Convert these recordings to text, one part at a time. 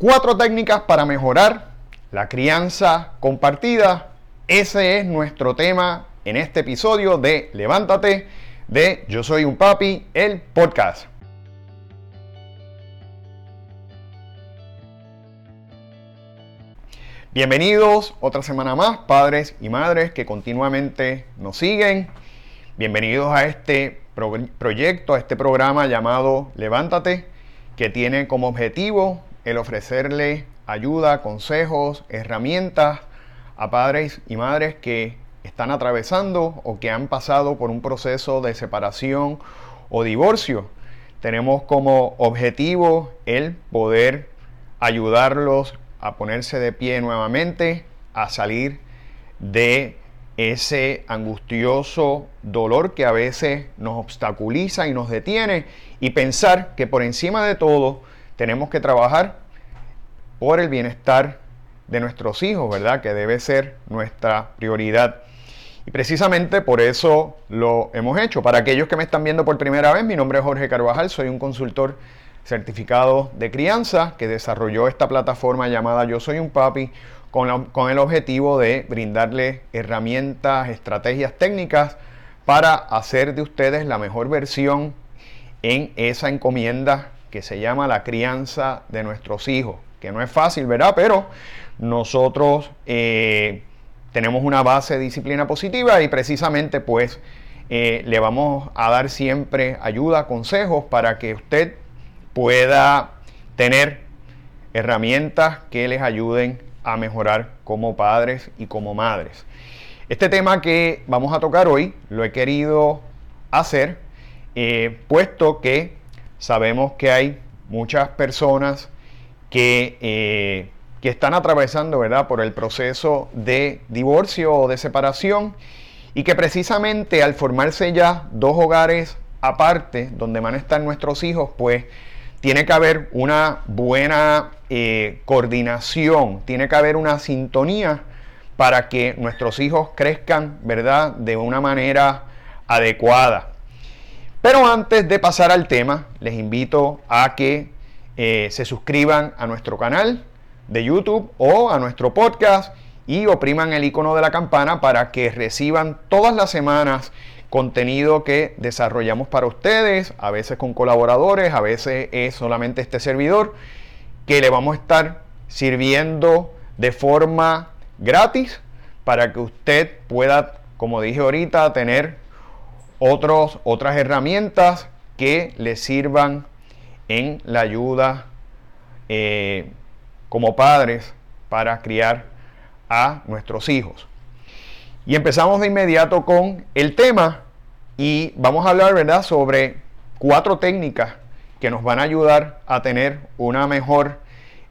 Cuatro técnicas para mejorar la crianza compartida. Ese es nuestro tema en este episodio de Levántate de Yo Soy un Papi, el podcast. Bienvenidos otra semana más, padres y madres que continuamente nos siguen. Bienvenidos a este proyecto, a este programa llamado Levántate, que tiene como objetivo el ofrecerle ayuda, consejos, herramientas a padres y madres que están atravesando o que han pasado por un proceso de separación o divorcio. Tenemos como objetivo el poder ayudarlos a ponerse de pie nuevamente, a salir de ese angustioso dolor que a veces nos obstaculiza y nos detiene y pensar que por encima de todo tenemos que trabajar por el bienestar de nuestros hijos, ¿verdad? Que debe ser nuestra prioridad. Y precisamente por eso lo hemos hecho. Para aquellos que me están viendo por primera vez, mi nombre es Jorge Carvajal, soy un consultor certificado de crianza que desarrolló esta plataforma llamada Yo Soy un Papi con, con el objetivo de brindarle herramientas, estrategias técnicas para hacer de ustedes la mejor versión en esa encomienda que se llama la crianza de nuestros hijos, que no es fácil, ¿verdad? Pero nosotros eh, tenemos una base de disciplina positiva y precisamente pues eh, le vamos a dar siempre ayuda, consejos para que usted pueda tener herramientas que les ayuden a mejorar como padres y como madres. Este tema que vamos a tocar hoy lo he querido hacer eh, puesto que Sabemos que hay muchas personas que, eh, que están atravesando ¿verdad? por el proceso de divorcio o de separación y que precisamente al formarse ya dos hogares aparte donde van a estar nuestros hijos, pues tiene que haber una buena eh, coordinación, tiene que haber una sintonía para que nuestros hijos crezcan, ¿verdad?, de una manera adecuada. Pero antes de pasar al tema, les invito a que eh, se suscriban a nuestro canal de YouTube o a nuestro podcast y opriman el icono de la campana para que reciban todas las semanas contenido que desarrollamos para ustedes, a veces con colaboradores, a veces es solamente este servidor, que le vamos a estar sirviendo de forma gratis para que usted pueda, como dije ahorita, tener otras herramientas que le sirvan en la ayuda eh, como padres para criar a nuestros hijos. Y empezamos de inmediato con el tema y vamos a hablar, ¿verdad?, sobre cuatro técnicas que nos van a ayudar a tener una mejor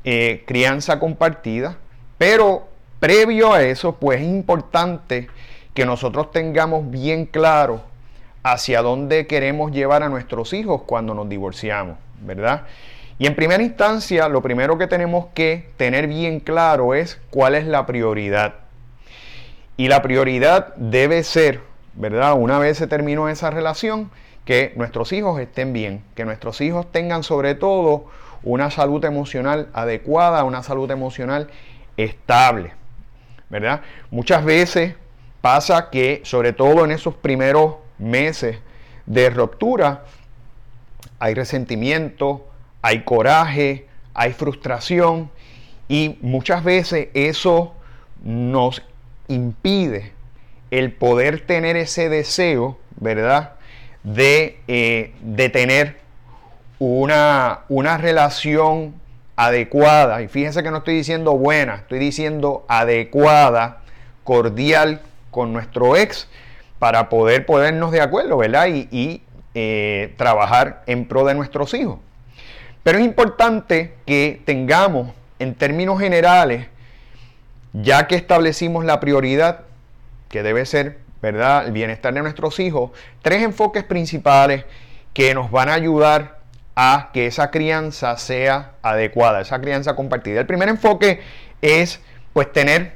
eh, crianza compartida. Pero previo a eso, pues es importante que nosotros tengamos bien claro hacia dónde queremos llevar a nuestros hijos cuando nos divorciamos, ¿verdad? Y en primera instancia, lo primero que tenemos que tener bien claro es cuál es la prioridad. Y la prioridad debe ser, ¿verdad? Una vez se terminó esa relación, que nuestros hijos estén bien, que nuestros hijos tengan sobre todo una salud emocional adecuada, una salud emocional estable, ¿verdad? Muchas veces pasa que, sobre todo en esos primeros meses de ruptura, hay resentimiento, hay coraje, hay frustración y muchas veces eso nos impide el poder tener ese deseo, ¿verdad? De, eh, de tener una, una relación adecuada. Y fíjense que no estoy diciendo buena, estoy diciendo adecuada, cordial con nuestro ex, para poder ponernos de acuerdo, ¿verdad? Y, eh, trabajar en pro de nuestros hijos. Pero es importante que tengamos, en términos generales, ya que establecimos la prioridad, que debe ser, ¿verdad?, el bienestar de nuestros hijos, tres enfoques principales que nos van a ayudar a que esa crianza sea adecuada, esa crianza compartida. El primer enfoque es, pues, tener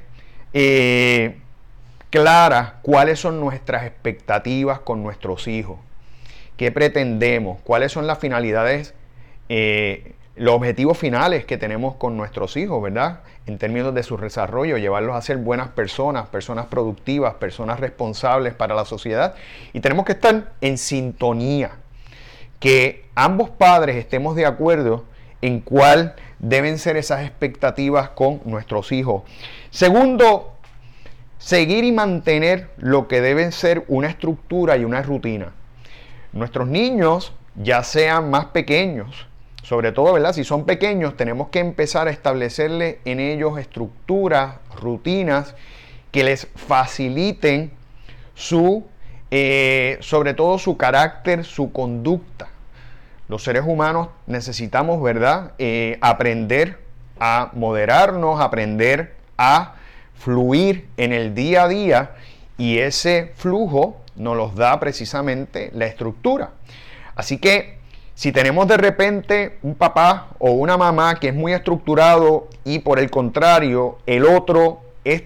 eh, clara cuáles son nuestras expectativas con nuestros hijos, qué pretendemos, cuáles son las finalidades, eh, los objetivos finales que tenemos con nuestros hijos, ¿verdad? En términos de su desarrollo, llevarlos a ser buenas personas, personas productivas, personas responsables para la sociedad. Y tenemos que estar en sintonía, que ambos padres estemos de acuerdo en cuál deben ser esas expectativas con nuestros hijos. Segundo, seguir y mantener lo que deben ser una estructura y una rutina. Nuestros niños, ya sean más pequeños, sobre todo, ¿verdad? Si son pequeños, tenemos que empezar a establecerle en ellos estructuras, rutinas que les faciliten su, eh, sobre todo su carácter, su conducta. Los seres humanos necesitamos, ¿verdad? Eh, aprender a moderarnos, aprender a fluir en el día a día y ese flujo nos los da precisamente la estructura. Así que si tenemos de repente un papá o una mamá que es muy estructurado y por el contrario el otro es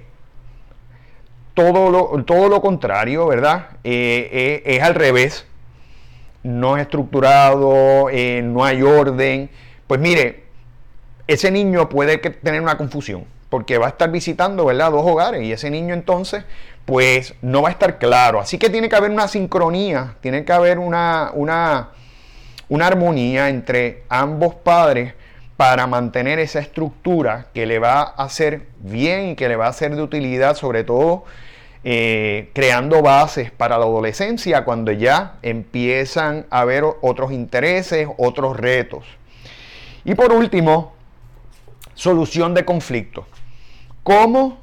todo lo, todo lo contrario, ¿verdad? Eh, eh, es al revés, no es estructurado, eh, no hay orden, pues mire, ese niño puede tener una confusión porque va a estar visitando, ¿verdad? Dos hogares y ese niño entonces pues no va a estar claro. Así que tiene que haber una sincronía, tiene que haber una, armonía entre ambos padres para mantener esa estructura que le va a hacer bien y que le va a ser de utilidad, sobre todo eh, creando bases para la adolescencia cuando ya empiezan a haber otros intereses, otros retos. Y por último, solución de conflictos. ¿Cómo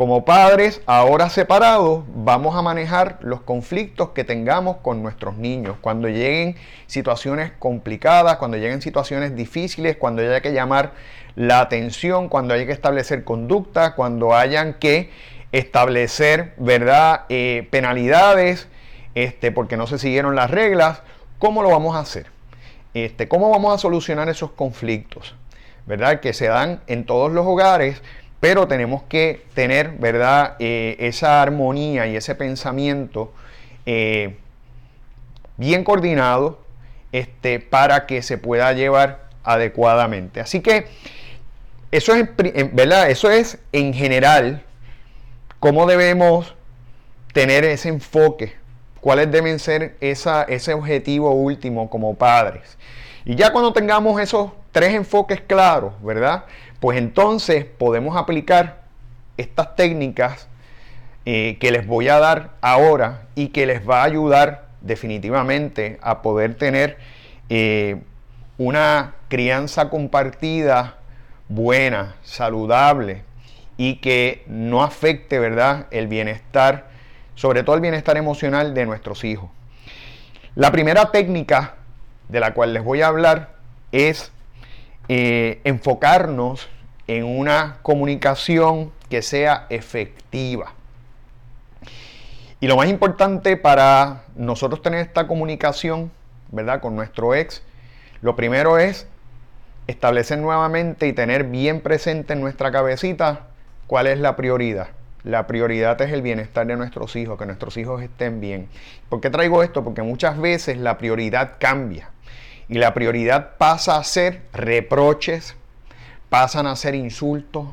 como padres, ahora separados, vamos a manejar los conflictos que tengamos con nuestros niños. Cuando lleguen situaciones complicadas, cuando lleguen situaciones difíciles, cuando haya que llamar la atención, cuando haya que establecer conducta, cuando hayan que establecer, ¿verdad?, eh, penalidades, este, porque no se siguieron las reglas, ¿cómo lo vamos a hacer? Este, ¿Cómo vamos a solucionar esos conflictos? ¿Verdad? Que se dan en todos los hogares, pero tenemos que tener, ¿verdad?, eh, esa armonía y ese pensamiento eh, bien coordinado este, para que se pueda llevar adecuadamente. Así que eso es, ¿verdad? Eso es en general cómo debemos tener ese enfoque, cuáles deben ser ese objetivo último como padres. Y ya cuando tengamos esos tres enfoques claros, ¿verdad? Pues entonces podemos aplicar estas técnicas eh, que les voy a dar ahora y que les va a ayudar definitivamente a poder tener eh, una crianza compartida buena, saludable y que no afecte, ¿verdad?, el bienestar, sobre todo el bienestar emocional de nuestros hijos. La primera técnica de la cual les voy a hablar es eh, enfocarnos en una comunicación que sea efectiva. Y lo más importante para nosotros tener esta comunicación, ¿verdad? Con nuestro ex, lo primero es establecer nuevamente y tener bien presente en nuestra cabecita cuál es la prioridad. La prioridad es el bienestar de nuestros hijos, que nuestros hijos estén bien. ¿Por qué traigo esto? Porque muchas veces la prioridad cambia. Y la prioridad pasa a ser reproches, pasan a ser insultos,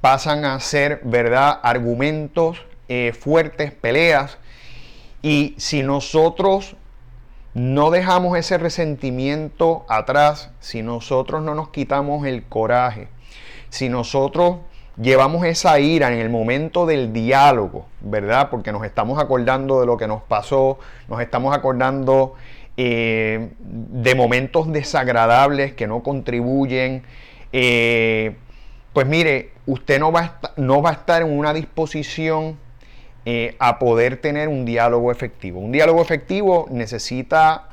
pasan a ser, ¿verdad?, argumentos eh, fuertes, peleas. Y si nosotros no dejamos ese resentimiento atrás, si nosotros no nos quitamos el coraje, si nosotros llevamos esa ira en el momento del diálogo, ¿verdad? Porque nos estamos acordando de lo que nos pasó, nos estamos acordando eh, de momentos desagradables que no contribuyen, eh, pues mire, usted no va, a estar, no va a estar en una disposición eh, a poder tener un diálogo efectivo. Un diálogo efectivo necesita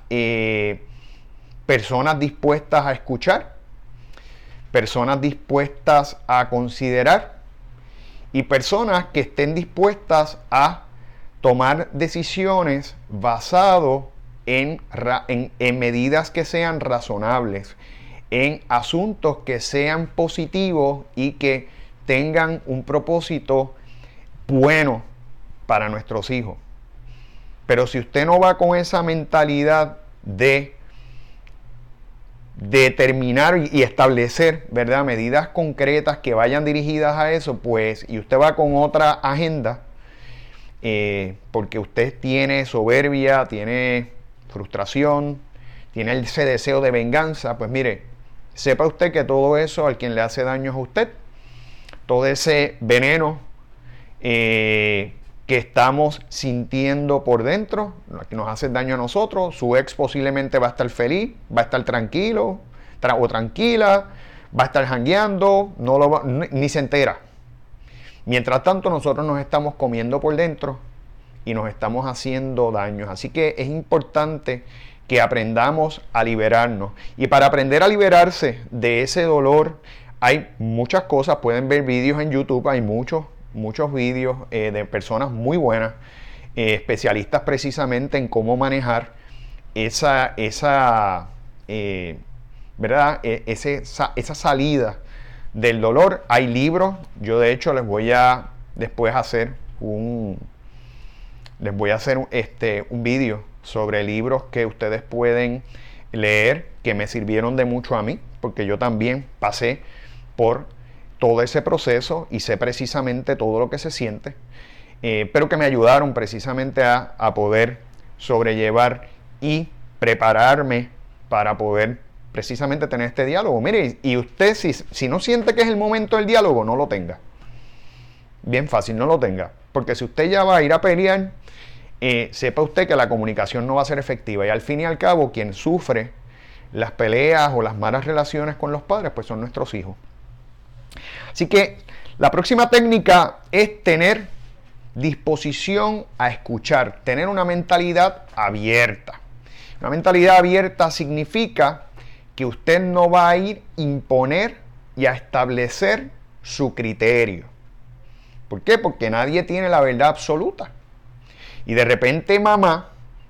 personas dispuestas a escuchar, personas dispuestas a considerar y personas que estén dispuestas a tomar decisiones basado en, medidas que sean razonables, en asuntos que sean positivos y que tengan un propósito bueno para nuestros hijos. Pero si usted no va con esa mentalidad de determinar y establecer, ¿verdad? Medidas concretas que vayan dirigidas a eso, pues, y usted va con otra agenda, eh, porque usted tiene soberbia, tiene frustración, tiene ese deseo de venganza, pues mire, sepa usted que todo eso al quien le hace daño es a usted, todo ese veneno eh, que estamos sintiendo por dentro, que nos hace daño a nosotros. Su ex posiblemente va a estar feliz, va a estar tranquilo o tranquila, va a estar jangueando, no lo ni se entera. Mientras tanto, nosotros nos estamos comiendo por dentro y nos estamos haciendo daños. Así que es importante que aprendamos a liberarnos. Y para aprender a liberarse de ese dolor, hay muchas cosas. Pueden ver vídeos en YouTube, hay muchos muchos vídeos eh, de personas muy buenas, eh, especialistas precisamente en cómo manejar esa, esa, eh, ¿verdad? E, esa, esa, salida del dolor. Hay libros, yo de hecho les voy a después hacer un, les voy a hacer este, un vídeo sobre libros que ustedes pueden leer que me sirvieron de mucho a mí, porque yo también pasé por todo ese proceso y sé precisamente todo lo que se siente, eh, pero que me ayudaron precisamente a, poder sobrellevar y prepararme para poder precisamente tener este diálogo. Mire, y usted si, si no siente que es el momento del diálogo, no lo tenga. Bien fácil, no lo tenga. Porque si usted ya va a ir a pelear, eh, sepa usted que la comunicación no va a ser efectiva. Y al fin y al cabo, quien sufre las peleas o las malas relaciones con los padres, pues son nuestros hijos. Así que la próxima técnica es tener disposición a escuchar, tener una mentalidad abierta. Una mentalidad abierta significa que usted no va a ir a imponer y a establecer su criterio. ¿Por qué? Porque nadie tiene la verdad absoluta. Y de repente mamá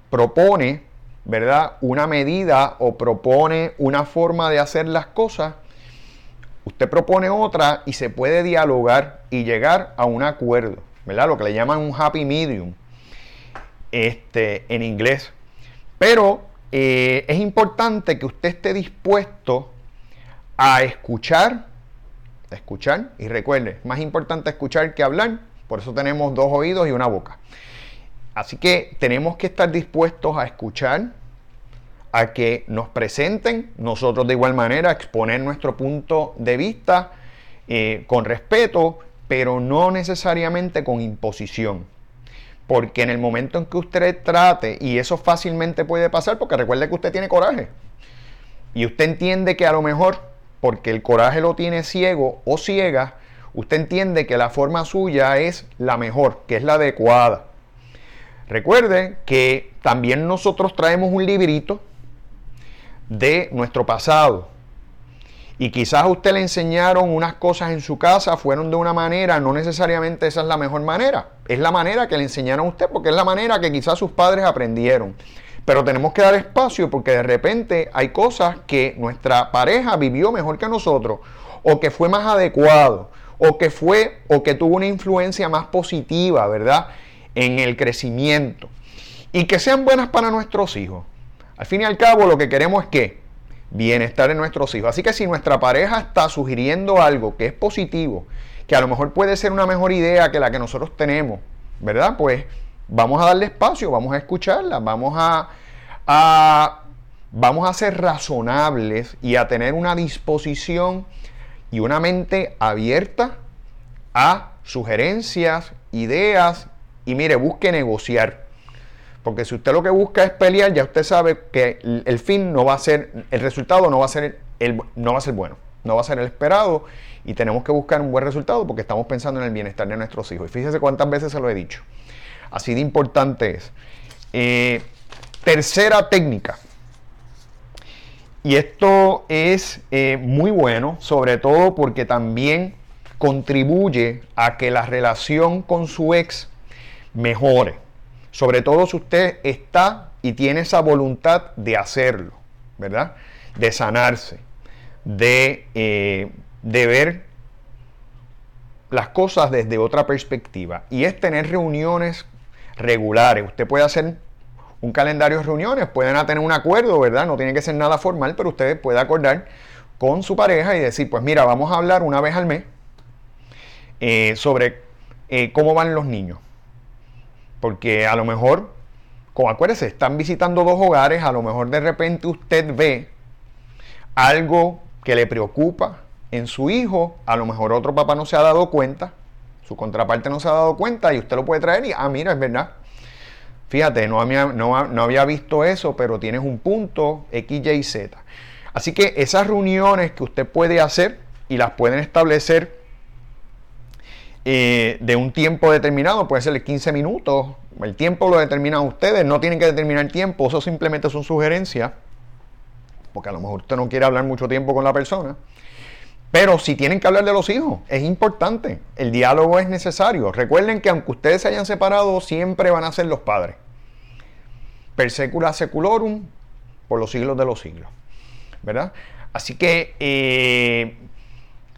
propone, ¿verdad? Una medida o propone una forma de hacer las cosas usted propone otra y se puede dialogar y llegar a un acuerdo, ¿verdad? Lo que le llaman un happy medium este, en inglés. Pero eh, es importante que usted esté dispuesto a escuchar, escuchar, y recuerde, más importante escuchar que hablar, por eso tenemos dos oídos y una boca. Así que tenemos que estar dispuestos a escuchar, a que nos presenten, nosotros de igual manera exponer nuestro punto de vista eh, con respeto, pero no necesariamente con imposición. Porque en el momento en que usted trate, y eso fácilmente puede pasar, porque recuerde que usted tiene coraje, y usted entiende que a lo mejor, porque el coraje lo tiene ciego o ciega, usted entiende que la forma suya es la mejor, que es la adecuada. Recuerde que también nosotros traemos un librito de nuestro pasado. Y quizás a usted le enseñaron unas cosas en su casa, fueron de una manera, no necesariamente esa es la mejor manera. Es la manera que le enseñaron a usted, porque es la manera que quizás sus padres aprendieron. Pero tenemos que dar espacio porque de repente hay cosas que nuestra pareja vivió mejor que nosotros, o que fue más adecuado, o que fue, o que tuvo una influencia más positiva, ¿verdad? En el crecimiento. Y que sean buenas para nuestros hijos. Al fin y al cabo, lo que queremos es que bienestar en nuestros hijos. Así que si nuestra pareja está sugiriendo algo que es positivo, que a lo mejor puede ser una mejor idea que la que nosotros tenemos, ¿verdad? Pues vamos a darle espacio, vamos a escucharla, vamos a, vamos a ser razonables y a tener una disposición y una mente abierta a sugerencias, ideas y mire, busque negociar. Porque si usted lo que busca es pelear, ya usted sabe que el fin no va a ser, el resultado no va a ser, el, no va a ser bueno, no va a ser el esperado y tenemos que buscar un buen resultado porque estamos pensando en el bienestar de nuestros hijos. Y fíjese cuántas veces se lo he dicho. Así de importante es. Eh, tercera técnica. Y esto es eh, muy bueno, sobre todo porque también contribuye a que la relación con su ex mejore. Sobre todo si usted está y tiene esa voluntad de hacerlo, ¿verdad? De sanarse, de, eh, de ver las cosas desde otra perspectiva. Y es tener reuniones regulares. Usted puede hacer un calendario de reuniones, pueden tener un acuerdo, ¿verdad? No tiene que ser nada formal, pero ustedes pueden acordar con su pareja y decir, pues mira, vamos a hablar una vez al mes eh, sobre eh, cómo van los niños. Porque a lo mejor, como acuérdense, están visitando dos hogares, a lo mejor de repente usted ve algo que le preocupa en su hijo, a lo mejor otro papá no se ha dado cuenta, su contraparte no se ha dado cuenta y usted lo puede traer y, ah, mira, es verdad, Fíjate, no había, no, había visto eso, pero tienes un punto X, Y, Z. Así que esas reuniones que usted puede hacer y las pueden establecer eh, de un tiempo determinado, puede ser 15 minutos, el tiempo lo determinan ustedes, no tienen que determinar el tiempo, eso simplemente son sugerencias, porque a lo mejor usted no quiere hablar mucho tiempo con la persona. Pero si tienen que hablar de los hijos, es importante. El diálogo es necesario. Recuerden que aunque ustedes se hayan separado, siempre van a ser los padres. Per secula seculorum, por los siglos de los siglos. ¿Verdad? Así que eh,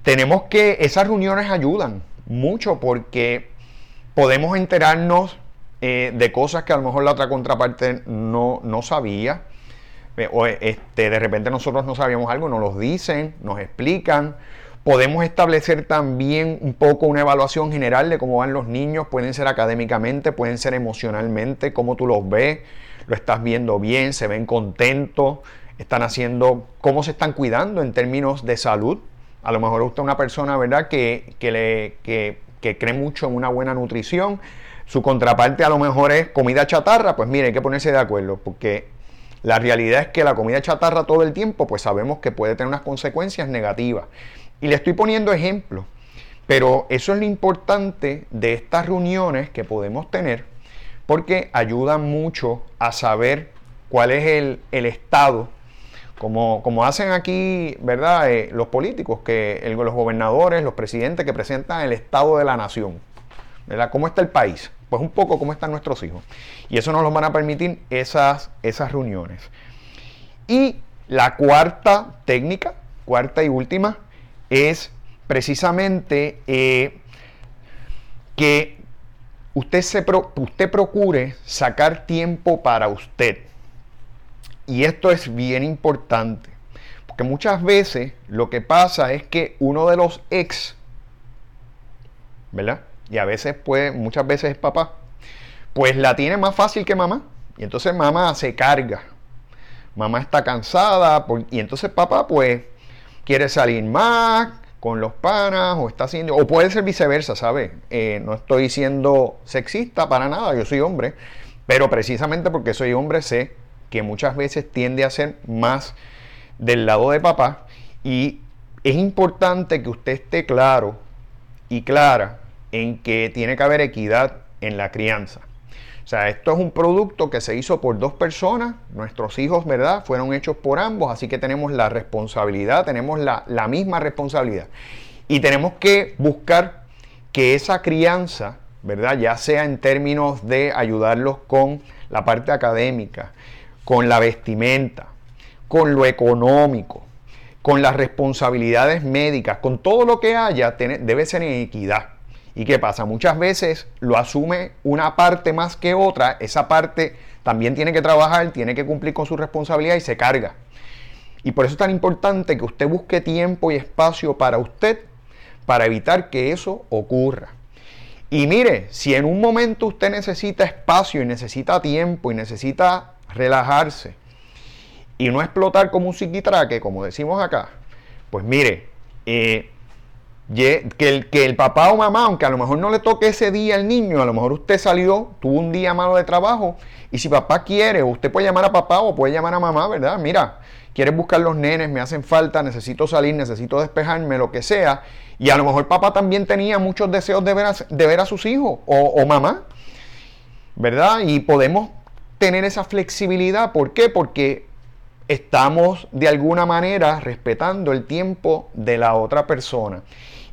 tenemos que, esas reuniones ayudan mucho porque podemos enterarnos eh, de cosas que a lo mejor la otra contraparte no, no sabía o este, de repente nosotros no sabíamos algo, nos lo dicen, nos explican. Podemos establecer también un poco una evaluación general de cómo van los niños, pueden ser académicamente, pueden ser emocionalmente, cómo tú los ves, lo estás viendo bien, se ven contentos, están haciendo, cómo se están cuidando en términos de salud. A lo mejor usted es una persona, ¿verdad?, que, que, le, que, que cree mucho en una buena nutrición. Su contraparte a lo mejor es comida chatarra, pues mire, hay que ponerse de acuerdo, porque la realidad es que la comida chatarra todo el tiempo, pues sabemos que puede tener unas consecuencias negativas. Y le estoy poniendo ejemplos, pero eso es lo importante de estas reuniones que podemos tener, porque ayudan mucho a saber cuál es el, estado, como, hacen aquí, ¿verdad? Eh, los políticos, que los gobernadores, los presidentes que presentan el estado de la nación, ¿verdad? ¿Cómo está el país? pues un poco cómo están nuestros hijos. Y eso nos lo van a permitir esas, esas reuniones. Y la cuarta técnica, cuarta y última, es precisamente eh, que usted, se usted procure sacar tiempo para usted. Y esto es bien importante, porque muchas veces lo que pasa es que uno de los ex, ¿verdad? y a veces puede, muchas veces es papá, pues la tiene más fácil que mamá. Y entonces mamá se carga. Mamá está cansada y entonces papá pues quiere salir más con los panas o está haciendo, o puede ser viceversa, ¿sabes? Eh, no estoy siendo sexista para nada, yo soy hombre, pero precisamente porque soy hombre sé que muchas veces tiende a ser más del lado de papá y es importante que usted esté claro y clara en que tiene que haber equidad en la crianza. O sea, esto es un producto que se hizo por dos personas, nuestros hijos, ¿verdad? Fueron hechos por ambos, así que tenemos la responsabilidad, tenemos la, la misma responsabilidad. Y tenemos que buscar que esa crianza, ¿verdad? Ya sea en términos de ayudarlos con la parte académica, con la vestimenta, con lo económico, con las responsabilidades médicas, con todo lo que haya, debe ser en equidad. ¿Y qué pasa? Muchas veces lo asume una parte más que otra, esa parte también tiene que trabajar, tiene que cumplir con su responsabilidad y se carga. Y por eso es tan importante que usted busque tiempo y espacio para usted para evitar que eso ocurra. Y mire, si en un momento usted necesita espacio y necesita tiempo y necesita relajarse y no explotar como un psiquitraque, como decimos acá, pues mire, eh, que el, que el papá o mamá, aunque a lo mejor no le toque ese día al niño, a lo mejor usted salió, tuvo un día malo de trabajo, y si papá quiere, usted puede llamar a papá o puede llamar a mamá, ¿verdad? Mira, quieres buscar los nenes, me hacen falta, necesito salir, necesito despejarme, lo que sea. Y a lo mejor papá también tenía muchos deseos de ver a, de ver a sus hijos o, o mamá, ¿verdad? Y podemos tener esa flexibilidad. ¿Por qué? Porque estamos de alguna manera respetando el tiempo de la otra persona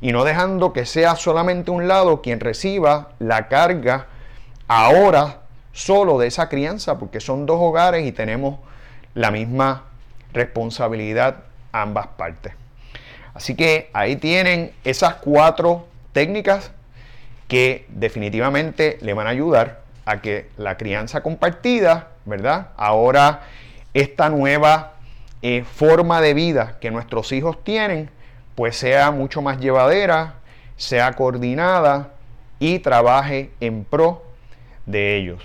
y no dejando que sea solamente un lado quien reciba la carga ahora solo de esa crianza, porque son dos hogares y tenemos la misma responsabilidad ambas partes. Así que ahí tienen esas cuatro técnicas que definitivamente le van a ayudar a que la crianza compartida ¿verdad? Ahora esta nueva eh, forma de vida que nuestros hijos tienen, pues sea mucho más llevadera, sea coordinada y trabaje en pro de ellos.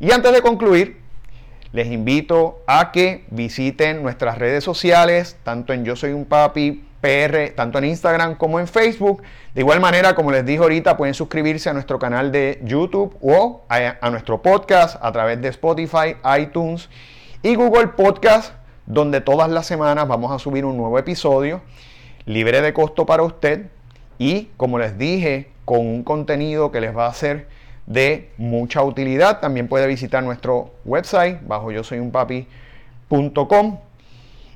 Y antes de concluir, les invito a que visiten nuestras redes sociales, tanto en Yo Soy un Papi PR, tanto en Instagram como en Facebook. De igual manera, como les dije ahorita, pueden suscribirse a nuestro canal de YouTube o a, nuestro podcast a través de Spotify, iTunes y Google Podcast, donde todas las semanas vamos a subir un nuevo episodio libre de costo para usted y, como les dije, con un contenido que les va a ser de mucha utilidad. También puede visitar nuestro website bajo yo soy un papi.com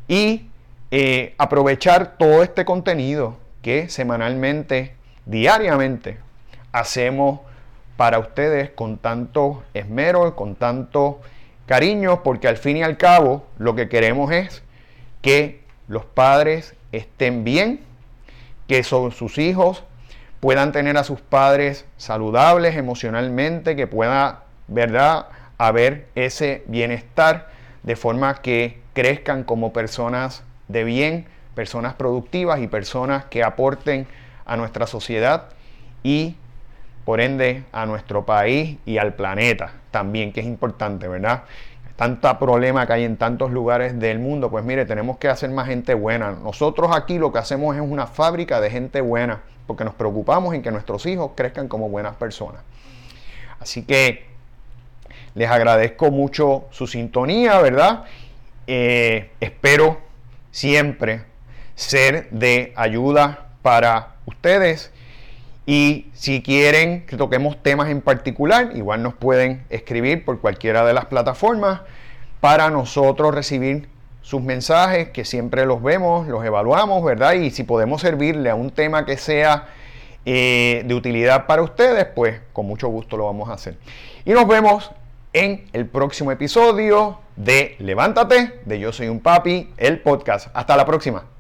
y eh, aprovechar todo este contenido que semanalmente, diariamente, hacemos para ustedes con tanto esmero, con tanto cariño, porque al fin y al cabo lo que queremos es que los padres estén bien, que son sus hijos puedan tener a sus padres saludables emocionalmente, que pueda, ¿verdad?, haber ese bienestar de forma que crezcan como personas de bien, personas productivas y personas que aporten a nuestra sociedad y por ende a nuestro país y al planeta también, que es importante, ¿verdad? Tanta problema que hay en tantos lugares del mundo, pues mire, tenemos que hacer más gente buena. Nosotros aquí lo que hacemos es una fábrica de gente buena, porque nos preocupamos en que nuestros hijos crezcan como buenas personas. Así que les agradezco mucho su sintonía, ¿verdad? Eh, espero siempre ser de ayuda para ustedes. Y si quieren que toquemos temas en particular, igual nos pueden escribir por cualquiera de las plataformas para nosotros recibir sus mensajes, que siempre los vemos, los evaluamos, ¿verdad? Y si podemos servirle a un tema que sea eh, de utilidad para ustedes, pues con mucho gusto lo vamos a hacer. Y nos vemos en el próximo episodio de Levántate, de Yo Soy un Papi, el podcast. Hasta la próxima.